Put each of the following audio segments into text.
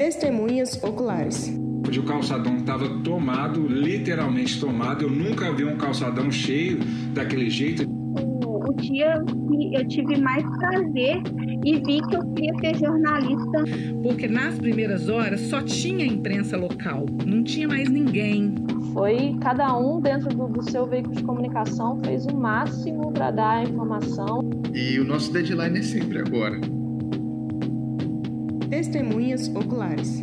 Testemunhas oculares. O calçadão estava tomado, literalmente tomado. Eu nunca vi um calçadão cheio daquele jeito. O, o dia que eu tive mais prazer e vi que eu queria ser jornalista. Porque nas primeiras horas só tinha imprensa local, não tinha mais ninguém. Foi cada um dentro do, do seu veículo de comunicação fez o máximo para dar a informação. E o nosso deadline é sempre agora. Testemunhas oculares.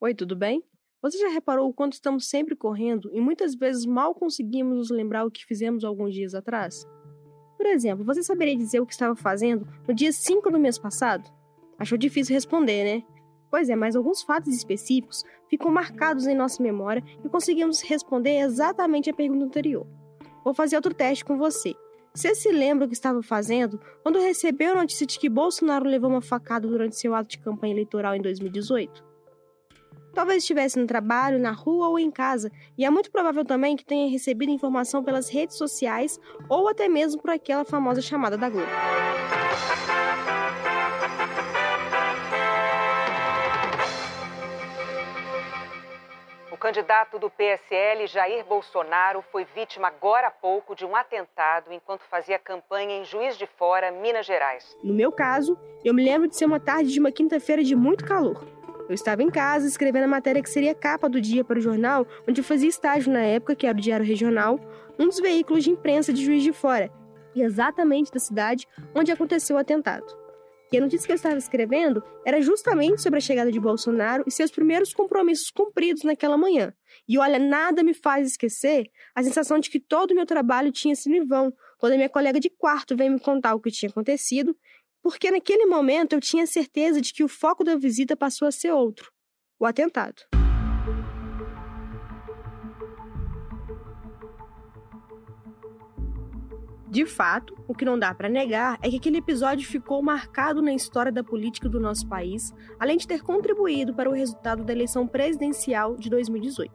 Oi, tudo bem? Você já reparou o quanto estamos sempre correndo e muitas vezes mal conseguimos nos lembrar o que fizemos alguns dias atrás? Por exemplo, você saberia dizer o que estava fazendo no dia 5 do mês passado? Achou difícil responder, né? Pois é, mas alguns fatos específicos ficam marcados em nossa memória e conseguimos responder exatamente a pergunta anterior. Vou fazer outro teste com você. Você se lembra o que estava fazendo quando recebeu a notícia de que Bolsonaro levou uma facada durante seu ato de campanha eleitoral em 2018? Talvez estivesse no trabalho, na rua ou em casa, e é muito provável também que tenha recebido informação pelas redes sociais ou até mesmo por aquela famosa chamada da Globo. Candidato do PSL, Jair Bolsonaro, foi vítima agora há pouco de um atentado enquanto fazia campanha em Juiz de Fora, Minas Gerais. No meu caso, eu me lembro de ser uma tarde de uma quinta-feira de muito calor. Eu estava em casa escrevendo a matéria que seria capa do dia para o jornal, onde eu fazia estágio na época, que era o Diário Regional, um dos veículos de imprensa de Juiz de Fora, e exatamente da cidade onde aconteceu o atentado. E a notícia que eu estava escrevendo era justamente sobre a chegada de Bolsonaro e seus primeiros compromissos cumpridos naquela manhã. E olha, nada me faz esquecer a sensação de que todo o meu trabalho tinha sido em vão, quando minha colega de quarto veio me contar o que tinha acontecido porque naquele momento eu tinha certeza de que o foco da visita passou a ser outro: o atentado. De fato, o que não dá para negar é que aquele episódio ficou marcado na história da política do nosso país, além de ter contribuído para o resultado da eleição presidencial de 2018.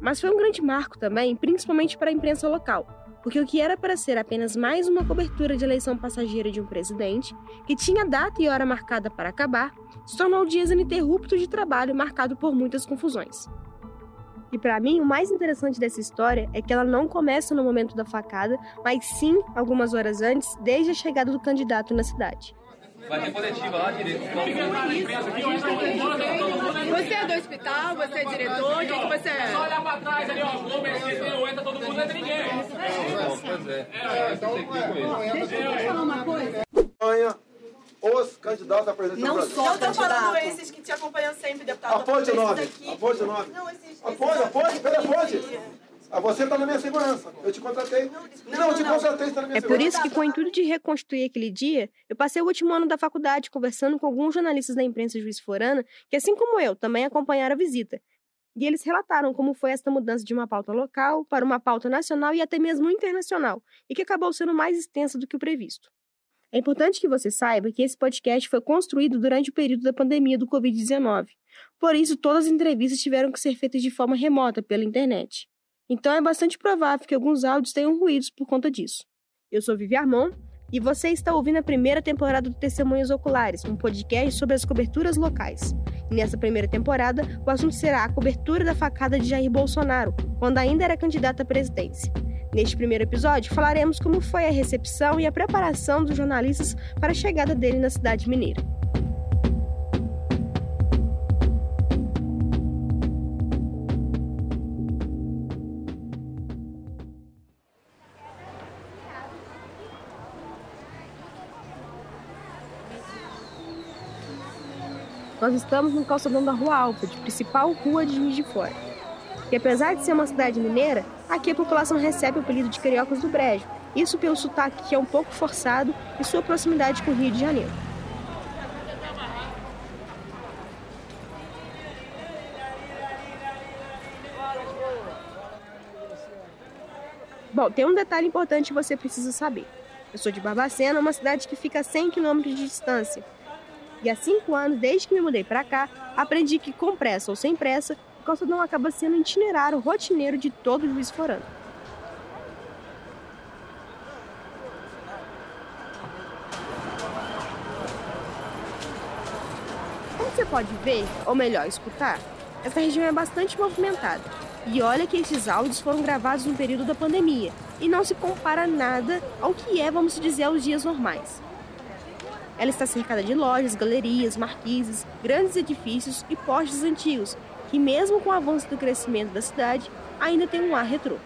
Mas foi um grande marco também, principalmente para a imprensa local, porque o que era para ser apenas mais uma cobertura de eleição passageira de um presidente, que tinha data e hora marcada para acabar, se tornou dias ininterruptos de trabalho marcado por muitas confusões. E para mim, o mais interessante dessa história é que ela não começa no momento da facada, mas sim algumas horas antes, desde a chegada do candidato na cidade. Vai ter coletiva lá direito. Você é do hospital? Você é diretor? O que, que você é? Só olhar pra trás ali, ó. Gomes, CT, entra todo mundo, não entra ninguém. Pois é. É, Deixa eu falar uma coisa. Os candidatos a presidente Não do Brasil. só Não tô falando esses que te acompanham sempre, deputado. A fonte Tô falando 9. esses daqui. A fonte 9. Não, esses... A fonte, a fonte, pera a fonte. Ah, você está na minha segurança. Eu te contratei. Não, eu te contratei, está na minha É segurança. por isso que, com o intuito de reconstruir aquele dia, eu passei o último ano da faculdade conversando com alguns jornalistas da imprensa juiz forana, que, assim como eu, também acompanharam a visita. E eles relataram como foi esta mudança de uma pauta local para uma pauta nacional e até mesmo internacional, e que acabou sendo mais extensa do que o previsto. É importante que você saiba que esse podcast foi construído durante o período da pandemia do Covid-19. Por isso, todas as entrevistas tiveram que ser feitas de forma remota pela internet. Então é bastante provável que alguns áudios tenham ruídos por conta disso. Eu sou Vivi Armon e você está ouvindo a primeira temporada do Testemunhas Oculares, um podcast sobre as coberturas locais. E nessa primeira temporada, o assunto será a cobertura da facada de Jair Bolsonaro, quando ainda era candidato à presidência. Neste primeiro episódio, falaremos como foi a recepção e a preparação dos jornalistas para a chegada dele na cidade mineira. Nós estamos no calçadão da Rua Alfred, principal rua de Juiz de Fora. E apesar de ser uma cidade mineira, aqui a população recebe o apelido de Cariocas do Brejo, isso pelo sotaque que é um pouco forçado e sua proximidade com o Rio de Janeiro. Bom, tem um detalhe importante que você precisa saber. Eu sou de Barbacena, uma cidade que fica a 100 quilômetros de distância. E há cinco anos, desde que me mudei para cá, aprendi que com pressa ou sem pressa, Calçadão acaba sendo um itinerário rotineiro de todo juiz forano. Como você pode ver, ou melhor, escutar, essa região é bastante movimentada. E olha que esses áudios foram gravados no período da pandemia e não se compara nada ao que é, vamos dizer, aos dias normais. Ela está cercada de lojas, galerias, marquises, grandes edifícios e postes antigos, que mesmo com o avanço do crescimento da cidade, ainda tem um ar retrô.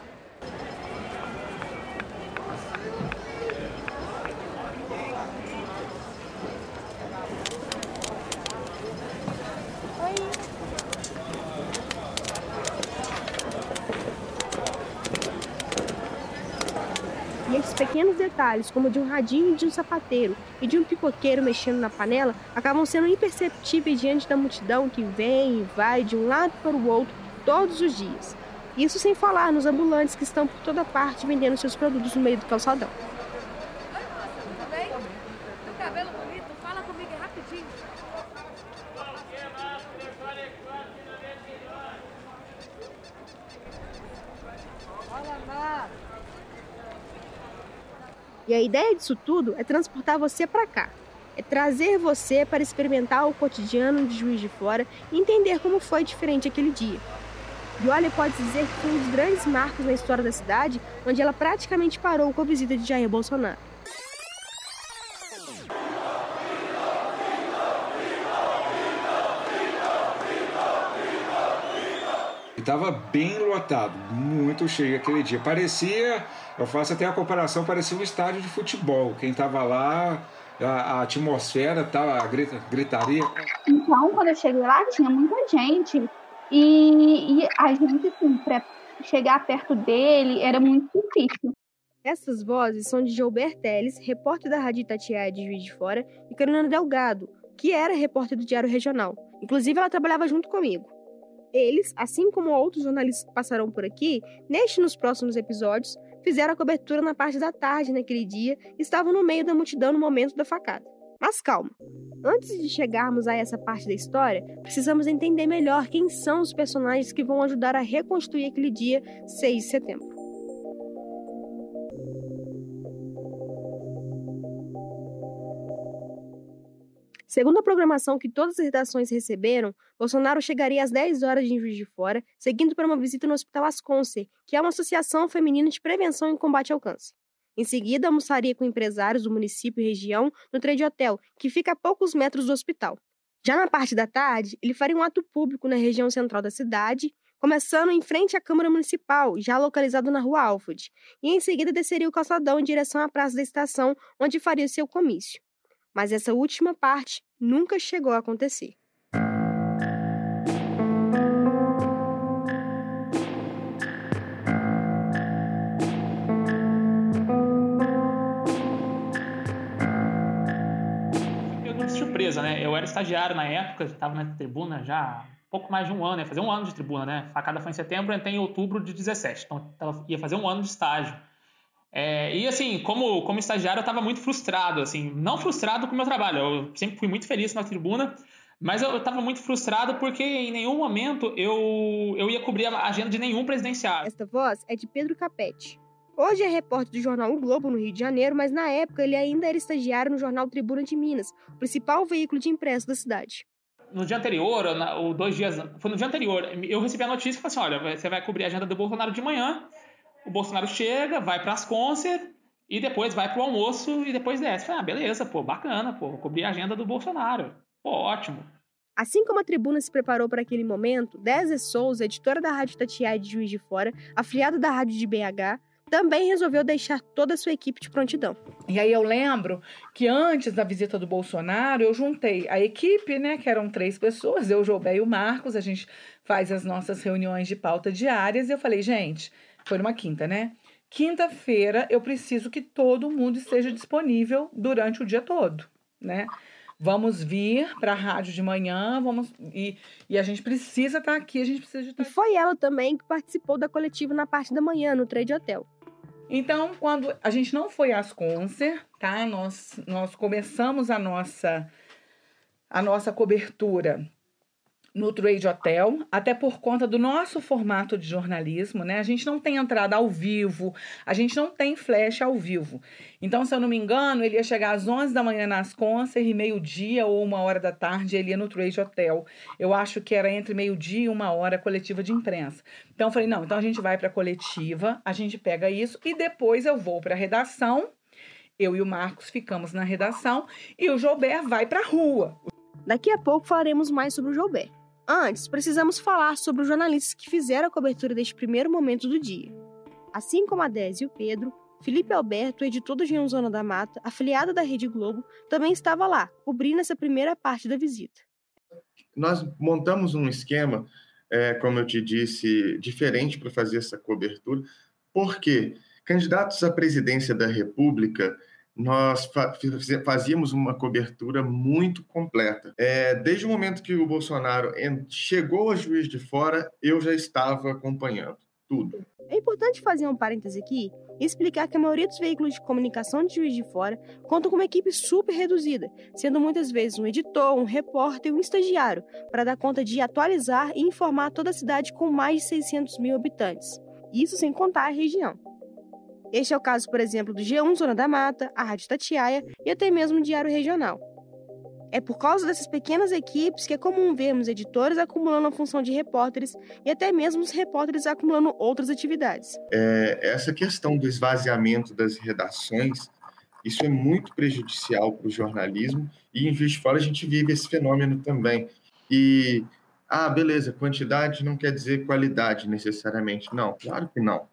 E esses pequenos detalhes, como de um radinho de um sapateiro e de um pipoqueiro mexendo na panela, acabam sendo imperceptíveis diante da multidão que vem e vai de um lado para o outro todos os dias. Isso sem falar nos ambulantes que estão por toda parte vendendo seus produtos no meio do calçadão. Tudo bem? Tem cabelo bonito? Fala comigo rapidinho. E a ideia disso tudo é transportar você para cá. É trazer você para experimentar o cotidiano de Juiz de Fora e entender como foi diferente aquele dia. E olha, pode dizer que foi um dos grandes marcos na história da cidade, onde ela praticamente parou com a visita de Jair Bolsonaro. Tava bem lotado, muito cheio aquele dia. Parecia, eu faço até a comparação, parecia um estádio de futebol. Quem tava lá, a, a atmosfera, tava, a grita, gritaria. Então, quando eu cheguei lá, tinha muita gente. E, e a gente, assim, para chegar perto dele, era muito difícil. Essas vozes são de Gilbert Teles, repórter da Rádio Itatiaia de Juiz de Fora, e Carolina Delgado, que era repórter do Diário Regional. Inclusive, ela trabalhava junto comigo. Eles, assim como outros jornalistas que passaram por aqui, neste e nos próximos episódios, fizeram a cobertura na parte da tarde naquele dia e estavam no meio da multidão no momento da facada. Mas calma, antes de chegarmos a essa parte da história, precisamos entender melhor quem são os personagens que vão ajudar a reconstruir aquele dia 6 de setembro. Segundo a programação que todas as redações receberam, Bolsonaro chegaria às 10 horas em Juiz de Fora, seguindo para uma visita no Hospital Asconce, que é uma associação feminina de prevenção e combate ao câncer. Em seguida, almoçaria com empresários do município e região no Trade Hotel, que fica a poucos metros do hospital. Já na parte da tarde, ele faria um ato público na região central da cidade, começando em frente à Câmara Municipal, já localizado na Rua Alfred, e em seguida desceria o calçadão em direção à Praça da Estação, onde faria o seu comício. Mas essa última parte nunca chegou a acontecer. Surpresa, né? Eu era estagiário na época, estava na tribuna já há pouco mais de um ano, ia fazer um ano de tribuna, né? A facada foi em setembro, eu entrei em outubro de 17, então ia fazer um ano de estágio. É, e assim, como, como estagiário, eu estava muito frustrado, assim, não frustrado com o meu trabalho, eu sempre fui muito feliz na tribuna, mas eu estava muito frustrado porque em nenhum momento eu, eu ia cobrir a agenda de nenhum presidenciável. Esta voz é de Pedro Capete. Hoje é repórter do jornal O Globo, no Rio de Janeiro, mas na época ele ainda era estagiário no jornal Tribuna de Minas, o principal veículo de impresso da cidade. No dia anterior, ou, na, ou dois dias, foi no dia anterior, eu recebi a notícia que falou assim: olha, você vai cobrir a agenda do Bolsonaro de manhã, o Bolsonaro chega, vai para as concert e depois vai para o almoço e depois desce. Ah, beleza, pô, bacana, pô, vou cobrir a agenda do Bolsonaro. Pô, ótimo. Assim como a tribuna se preparou para aquele momento, Désia Souza, editora da Rádio Tatiaia de Juiz de Fora, afiliada da Rádio de BH, também resolveu deixar toda a sua equipe de prontidão. E aí eu lembro que antes da visita do Bolsonaro, eu juntei a equipe, né, que eram três pessoas, eu, Jobé e o Marcos, a gente faz as nossas reuniões de pauta diárias, e eu falei, gente, foi numa quinta, né? Quinta-feira eu preciso que todo mundo esteja disponível durante o dia todo, né? Vamos vir para a rádio de manhã, vamos e, e a gente precisa estar tá aqui, a gente precisa de estar. E foi ela também que participou da coletiva na parte da manhã no Trade Hotel. Então, quando a gente não foi às concert, tá? Nós nós começamos a nossa a nossa cobertura no Trade Hotel, até por conta do nosso formato de jornalismo, né? A gente não tem entrada ao vivo, a gente não tem flash ao vivo. Então, se eu não me engano, ele ia chegar às 11 da manhã nas Concert e meio-dia ou uma hora da tarde ele ia no Trade Hotel. Eu acho que era entre meio-dia e uma hora coletiva de imprensa. Então, eu falei, não, então a gente vai para a coletiva, a gente pega isso e depois eu vou para a redação. Eu e o Marcos ficamos na redação e o Joubert vai para a rua. Daqui a pouco falaremos mais sobre o Joubert. Antes, precisamos falar sobre os jornalistas que fizeram a cobertura deste primeiro momento do dia. Assim como a Dés e o Pedro, Felipe Alberto, editor do G1 Zona da Mata, afiliado da Rede Globo, também estava lá, cobrindo essa primeira parte da visita. Nós montamos um esquema, é, como eu te disse, diferente para fazer essa cobertura, porque candidatos à presidência da República nós fazíamos uma cobertura muito completa. É, desde o momento que o Bolsonaro chegou a Juiz de Fora, eu já estava acompanhando tudo. É importante fazer um parêntese aqui e explicar que a maioria dos veículos de comunicação de Juiz de Fora contam com uma equipe super reduzida, sendo muitas vezes um editor, um repórter e um estagiário, para dar conta de atualizar e informar toda a cidade com mais de 600 mil habitantes. Isso sem contar a região. Este é o caso, por exemplo, do G1 Zona da Mata, a Rádio Tatiaia e até mesmo o Diário Regional. É por causa dessas pequenas equipes que é comum vermos editores acumulando a função de repórteres e até mesmo os repórteres acumulando outras atividades. É, essa questão do esvaziamento das redações, isso é muito prejudicial para o jornalismo e em Juiz de Fora a gente vive esse fenômeno também. E, ah, beleza, quantidade não quer dizer qualidade necessariamente. Não, claro que não.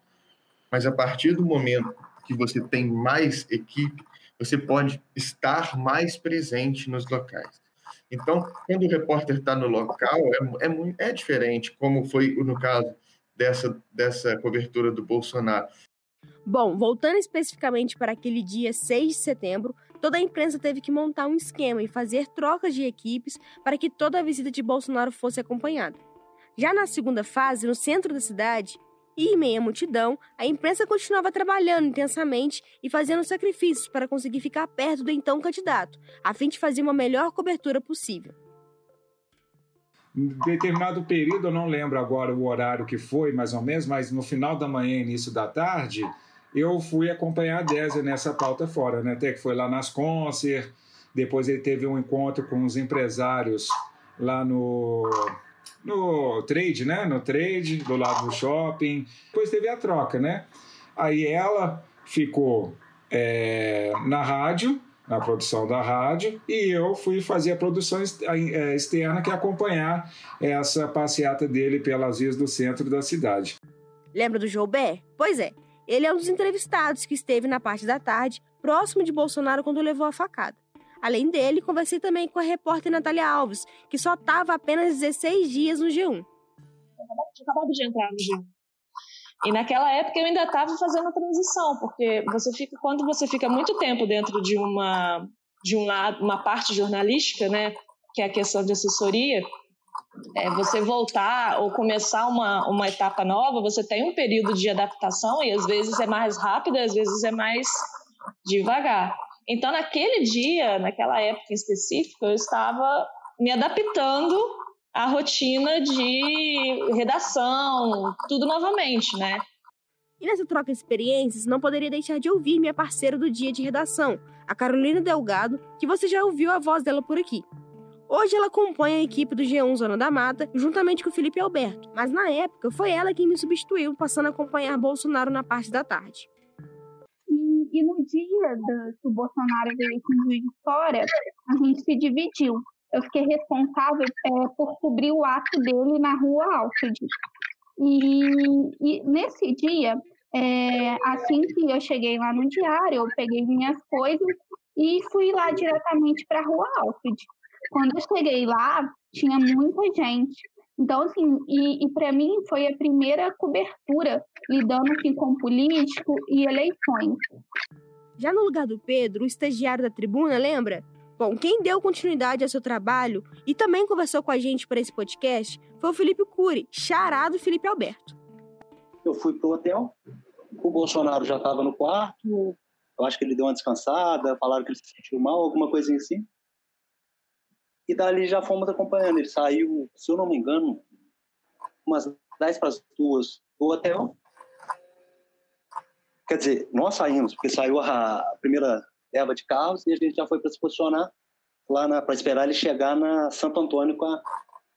Mas a partir do momento que você tem mais equipe, você pode estar mais presente nos locais. Então, quando o repórter está no local, é, é, é diferente, como foi no caso dessa, dessa cobertura do Bolsonaro. Bom, voltando especificamente para aquele dia 6 de setembro, toda a imprensa teve que montar um esquema e fazer trocas de equipes para que toda a visita de Bolsonaro fosse acompanhada. Já na segunda fase, no centro da cidade, e, em meia multidão, a imprensa continuava trabalhando intensamente e fazendo sacrifícios para conseguir ficar perto do então candidato, a fim de fazer uma melhor cobertura possível. Em determinado período, eu não lembro agora o horário que foi, mais ou menos, mas no final da manhã, início da tarde, eu fui acompanhar a Désia nessa pauta fora, né? Até que foi lá nas Concert, depois ele teve um encontro com os empresários lá no no trade, né? No trade, do lado do shopping. Depois teve a troca, né? Aí ela ficou é, na rádio, na produção da rádio, e eu fui fazer a produção é, externa, que é acompanhar essa passeata dele pelas vias do centro da cidade. Lembra do Joubert? Pois é, ele é um dos entrevistados que esteve na parte da tarde, próximo de Bolsonaro quando levou a facada. Além dele, conversei também com a repórter Natália Alves, que só estava apenas 16 dias no G1. Eu acabado de entrar no G1. E naquela época eu ainda estava fazendo a transição, porque você fica quando você fica muito tempo dentro de uma de um lado, uma parte jornalística, né, que é a questão de assessoria, é, você voltar ou começar uma, uma etapa nova, você tem um período de adaptação e às vezes é mais rápido, às vezes é mais devagar. Então, naquele dia, naquela época em específico, eu estava me adaptando à rotina de redação, tudo novamente, né? E nessa troca de experiências, não poderia deixar de ouvir minha parceira do dia de redação, a Carolina Delgado, que você já ouviu a voz dela por aqui. Hoje ela compõe a equipe do G1 Zona da Mata, juntamente com o Felipe Alberto, mas na época foi ela quem me substituiu, passando a acompanhar Bolsonaro na parte da tarde. E, no dia do, que o Bolsonaro veio com o juiz fora, a gente se dividiu. Eu fiquei responsável é, por cobrir o ato dele na rua Alfred. E, e nesse dia, é, assim que eu cheguei lá no diário, eu peguei minhas coisas e fui lá diretamente para a rua Alfred. Quando eu cheguei lá, tinha muita gente. Então, assim, e, e para mim foi a primeira cobertura lidando aqui com político e eleições. Já no lugar do Pedro, o estagiário da tribuna, lembra? Bom, quem deu continuidade ao seu trabalho e também conversou com a gente para esse podcast foi o Felipe Cury, charado Felipe Alberto. Eu fui pro hotel, o Bolsonaro já estava no quarto, eu acho que ele deu uma descansada, falaram que ele se sentiu mal, alguma coisinha assim. E dali já fomos acompanhando. Ele saiu, se eu não me engano, umas 10 para as duas do hotel. Quer dizer, nós saímos, porque saiu a primeira erva de carros e a gente já foi para se posicionar lá para esperar ele chegar na Santo Antônio com a,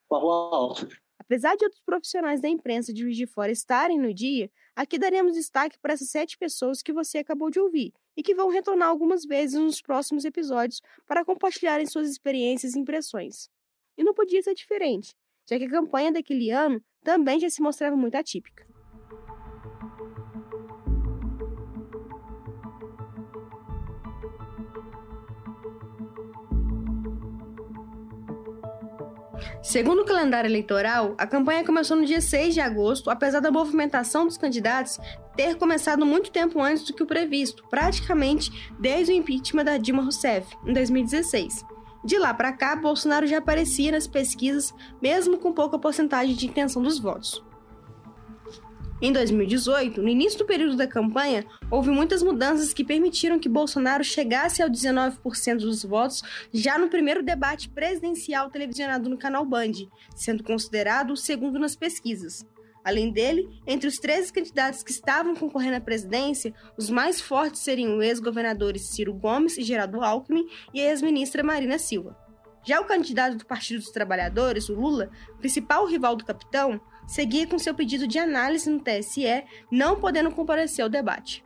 com a Rua Alta. Apesar de outros profissionais da imprensa de Juiz de Fora estarem no dia, aqui daremos destaque para essas sete pessoas que você acabou de ouvir e que vão retornar algumas vezes nos próximos episódios para compartilharem suas experiências e impressões. E não podia ser diferente, já que a campanha daquele ano também já se mostrava muito atípica. Segundo o calendário eleitoral, a campanha começou no dia 6 de agosto, apesar da movimentação dos candidatos ter começado muito tempo antes do que o previsto, praticamente desde o impeachment da Dilma Rousseff, em 2016. De lá para cá, Bolsonaro já aparecia nas pesquisas, mesmo com pouca porcentagem de intenção dos votos. Em 2018, no início do período da campanha, houve muitas mudanças que permitiram que Bolsonaro chegasse ao 19% dos votos já no primeiro debate presidencial televisionado no canal Band, sendo considerado o segundo nas pesquisas. Além dele, entre os 13 candidatos que estavam concorrendo à presidência, os mais fortes seriam o ex-governadores Ciro Gomes e Geraldo Alckmin e a ex-ministra Marina Silva. Já o candidato do Partido dos Trabalhadores, o Lula, principal rival do capitão, seguia com seu pedido de análise no TSE, não podendo comparecer ao debate.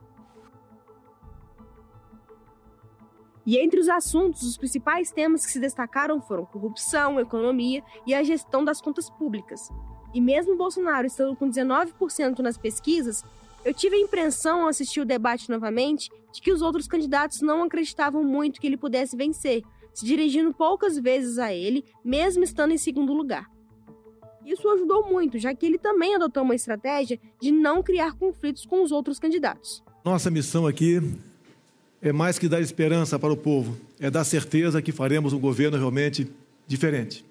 E entre os assuntos, os principais temas que se destacaram foram corrupção, economia e a gestão das contas públicas. E mesmo Bolsonaro estando com 19% nas pesquisas, eu tive a impressão ao assistir o debate novamente de que os outros candidatos não acreditavam muito que ele pudesse vencer, se dirigindo poucas vezes a ele, mesmo estando em segundo lugar. Isso ajudou muito, já que ele também adotou uma estratégia de não criar conflitos com os outros candidatos. Nossa missão aqui é mais que dar esperança para o povo, é dar certeza que faremos um governo realmente diferente.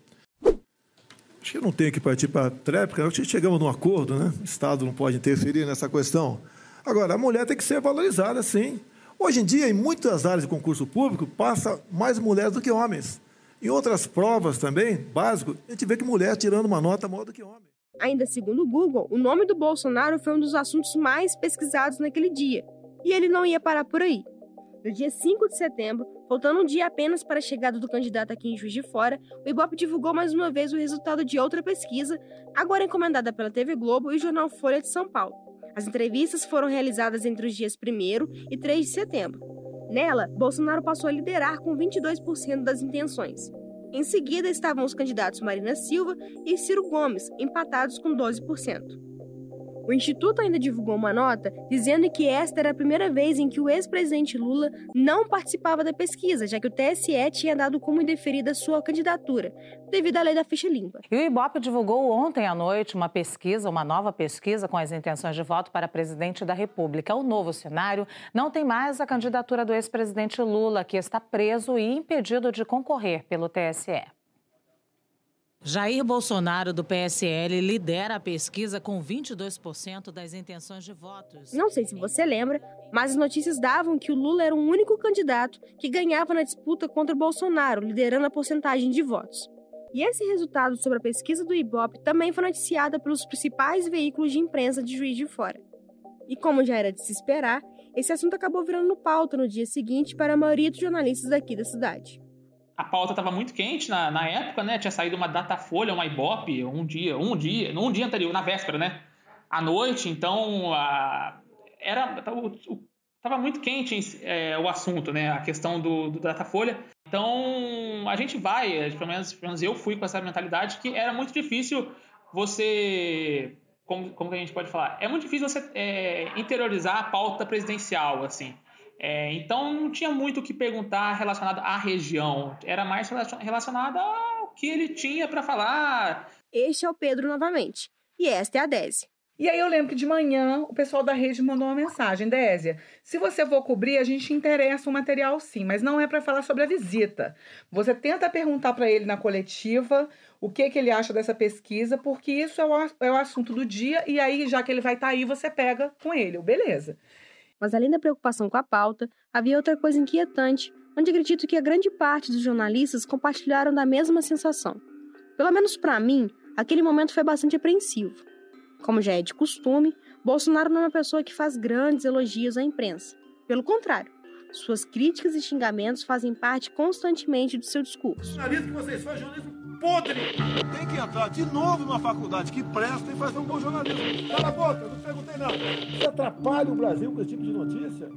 Acho que eu não tenho que partir para a tréplica, acho que chegamos num acordo, né? O Estado não pode interferir nessa questão. Agora, a mulher tem que ser valorizada, sim. Hoje em dia, em muitas áreas de concurso público, passa mais mulheres do que homens. Em outras provas também, básico, a gente vê que mulher tirando uma nota maior do que homem. Ainda segundo o Google, o nome do Bolsonaro foi um dos assuntos mais pesquisados naquele dia. E ele não ia parar por aí. No dia 5 de setembro, faltando um dia apenas para a chegada do candidato aqui em Juiz de Fora, o Ibope divulgou mais uma vez o resultado de outra pesquisa, agora encomendada pela TV Globo e o jornal Folha de São Paulo. As entrevistas foram realizadas entre os dias 1 e 3 de setembro. Nela, Bolsonaro passou a liderar com 22% das intenções. Em seguida estavam os candidatos Marina Silva e Ciro Gomes, empatados com 12%. O Instituto ainda divulgou uma nota dizendo que esta era a primeira vez em que o ex-presidente Lula não participava da pesquisa, já que o TSE tinha dado como indeferida sua candidatura, devido à lei da ficha limpa. E o Ibope divulgou ontem à noite uma pesquisa, uma nova pesquisa com as intenções de voto para presidente da República. O novo cenário não tem mais a candidatura do ex-presidente Lula, que está preso e impedido de concorrer pelo TSE. Jair Bolsonaro, do PSL, lidera a pesquisa com 22% das intenções de votos. Não sei se você lembra, mas as notícias davam que o Lula era o único candidato que ganhava na disputa contra Bolsonaro, liderando a porcentagem de votos. E esse resultado sobre a pesquisa do Ibope também foi noticiada pelos principais veículos de imprensa de Juiz de Fora. E como já era de se esperar, esse assunto acabou virando pauta no dia seguinte para a maioria dos jornalistas daqui da cidade a pauta estava muito quente na, na época, né? Tinha saído uma Datafolha, uma Ibope, um dia, um dia, um dia anterior, na véspera, né? À noite, então a, era estava muito quente é, o assunto, né? A questão do, do Datafolha. Então a gente vai, pelo menos, pelo menos eu fui com essa mentalidade que era muito difícil você como, como que a gente pode falar? É muito difícil você é, interiorizar a pauta presidencial, assim. É, então não tinha muito o que perguntar relacionado à região, era mais relacionado ao que ele tinha para falar. Este é o Pedro novamente, e esta é a Désia. E aí eu lembro que de manhã o pessoal da rede mandou uma mensagem, Désia, se você for cobrir, a gente interessa o material sim, mas não é para falar sobre a visita. Você tenta perguntar para ele na coletiva o que, que ele acha dessa pesquisa, porque isso é o, é o assunto do dia, e aí, já que ele vai estar tá aí, você pega com ele, beleza. Mas além da preocupação com a pauta, havia outra coisa inquietante onde acredito que a grande parte dos jornalistas compartilharam da mesma sensação. Pelo menos para mim, aquele momento foi bastante apreensivo. Como já é de costume, Bolsonaro não é uma pessoa que faz grandes elogios à imprensa. Pelo contrário, suas críticas e xingamentos fazem parte constantemente do seu discurso. Jornalismo que vocês fazem, jornalismo podre. Tem que entrar de novo numa faculdade que presta e fazer um bom jornalismo. Cala a boca, não perguntei nada. Você atrapalha o Brasil com esse tipo de notícia?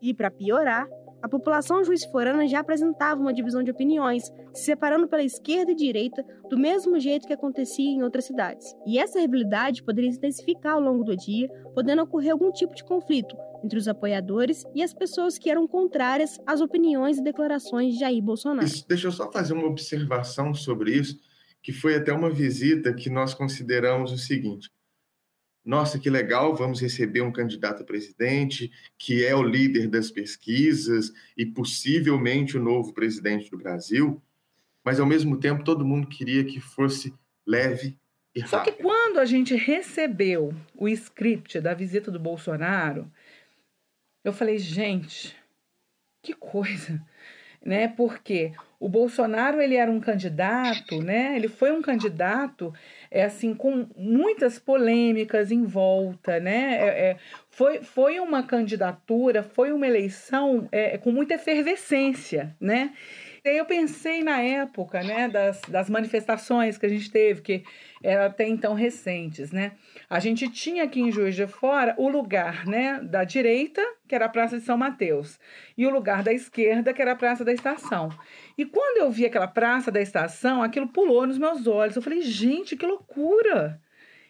E, para piorar, a população juiz-forana já apresentava uma divisão de opiniões, se separando pela esquerda e direita, do mesmo jeito que acontecia em outras cidades. E essa rivalidade poderia se intensificar ao longo do dia, podendo ocorrer algum tipo de conflito entre os apoiadores e as pessoas que eram contrárias às opiniões e declarações de Jair Bolsonaro. Isso, deixa eu só fazer uma observação sobre isso, que foi até uma visita que nós consideramos o seguinte: nossa, que legal, vamos receber um candidato a presidente que é o líder das pesquisas e possivelmente o novo presidente do Brasil, mas ao mesmo tempo todo mundo queria que fosse leve e rápido. Só que quando a gente recebeu o script da visita do Bolsonaro, eu falei, gente, que coisa, né? Porque o Bolsonaro ele era um candidato, né? Ele foi um candidato é assim com muitas polêmicas em volta, né? É, é, foi, foi uma candidatura, foi uma eleição é, com muita efervescência, né? E eu pensei na época, né, das, das manifestações que a gente teve, que eram até então recentes, né? A gente tinha aqui em Juiz de Fora o lugar, né, da direita, que era a Praça de São Mateus, e o lugar da esquerda, que era a Praça da Estação. E quando eu vi aquela Praça da Estação, aquilo pulou nos meus olhos. Eu falei, gente, que loucura!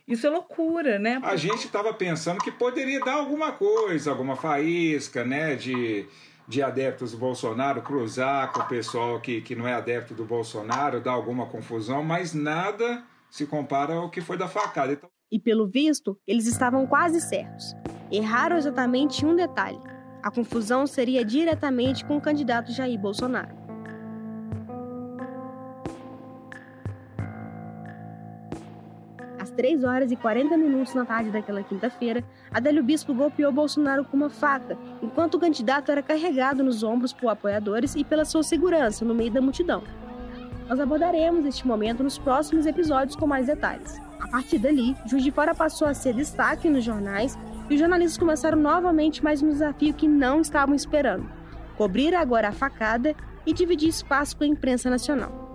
Isso é loucura, né? A gente estava pensando que poderia dar alguma coisa, alguma faísca, né, de de adeptos do Bolsonaro cruzar com o pessoal que, que não é adepto do Bolsonaro, dar alguma confusão, mas nada se compara ao que foi da facada. Então... E pelo visto, eles estavam quase certos. Erraram exatamente um detalhe. A confusão seria diretamente com o candidato Jair Bolsonaro. Às 3 horas e 40 minutos na tarde daquela quinta-feira, Adélio Bispo golpeou Bolsonaro com uma faca, enquanto o candidato era carregado nos ombros por apoiadores e pela sua segurança no meio da multidão. Nós abordaremos este momento nos próximos episódios com mais detalhes. A partir dali, Juiz de Fora passou a ser destaque nos jornais e os jornalistas começaram novamente mais um desafio que não estavam esperando: cobrir agora a facada e dividir espaço com a imprensa nacional.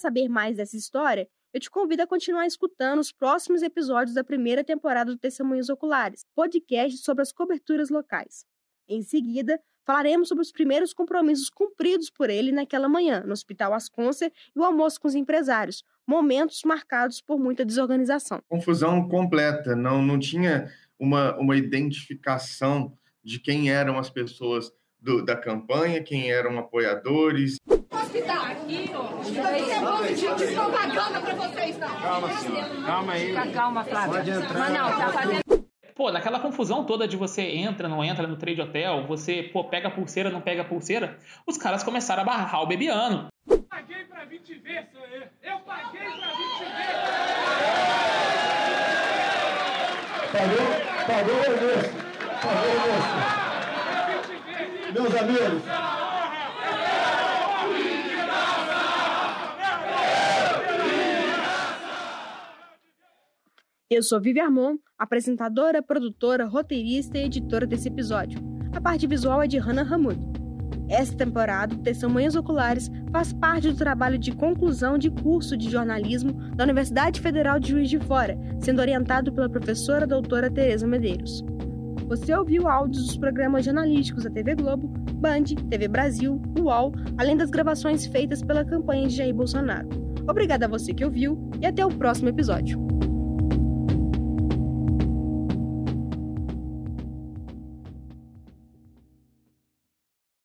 Saber mais dessa história, eu te convido a continuar escutando os próximos episódios da primeira temporada do Testemunhos Oculares, podcast sobre as coberturas locais. Em seguida, falaremos sobre os primeiros compromissos cumpridos por ele naquela manhã, no Hospital Asconcer e o almoço com os empresários, momentos marcados por muita desorganização. Confusão completa, não, não tinha uma, uma identificação de quem eram as pessoas do, da campanha, quem eram apoiadores. Aqui, ó. Isso é bom de, de propaganda pra vocês, não. Calma, senhora. Calma aí. Fica calma, Flávia. Pode entrar. Mas não, tá fazendo. Pô, naquela confusão toda de você entra, não entra no trade hotel, você, pô, pega a pulseira, não pega a pulseira, os caras começaram a barrar o bebiano. Eu paguei pra vir te ver, senhor. Eu paguei pra vir te ver. Pagou, pagou o almoço. Pagou o almoço. Meus amigos, Eu sou Vivi Armon, apresentadora, produtora, roteirista e editora desse episódio. A parte visual é de Hannah Hamoud. Esta temporada, Testemunhas Oculares faz parte do trabalho de conclusão de curso de jornalismo da Universidade Federal de Juiz de Fora, sendo orientado pela professora doutora Tereza Medeiros. Você ouviu áudios dos programas jornalísticos da TV Globo, Band, TV Brasil, UOL, além das gravações feitas pela campanha de Jair Bolsonaro. Obrigada a você que ouviu e até o próximo episódio.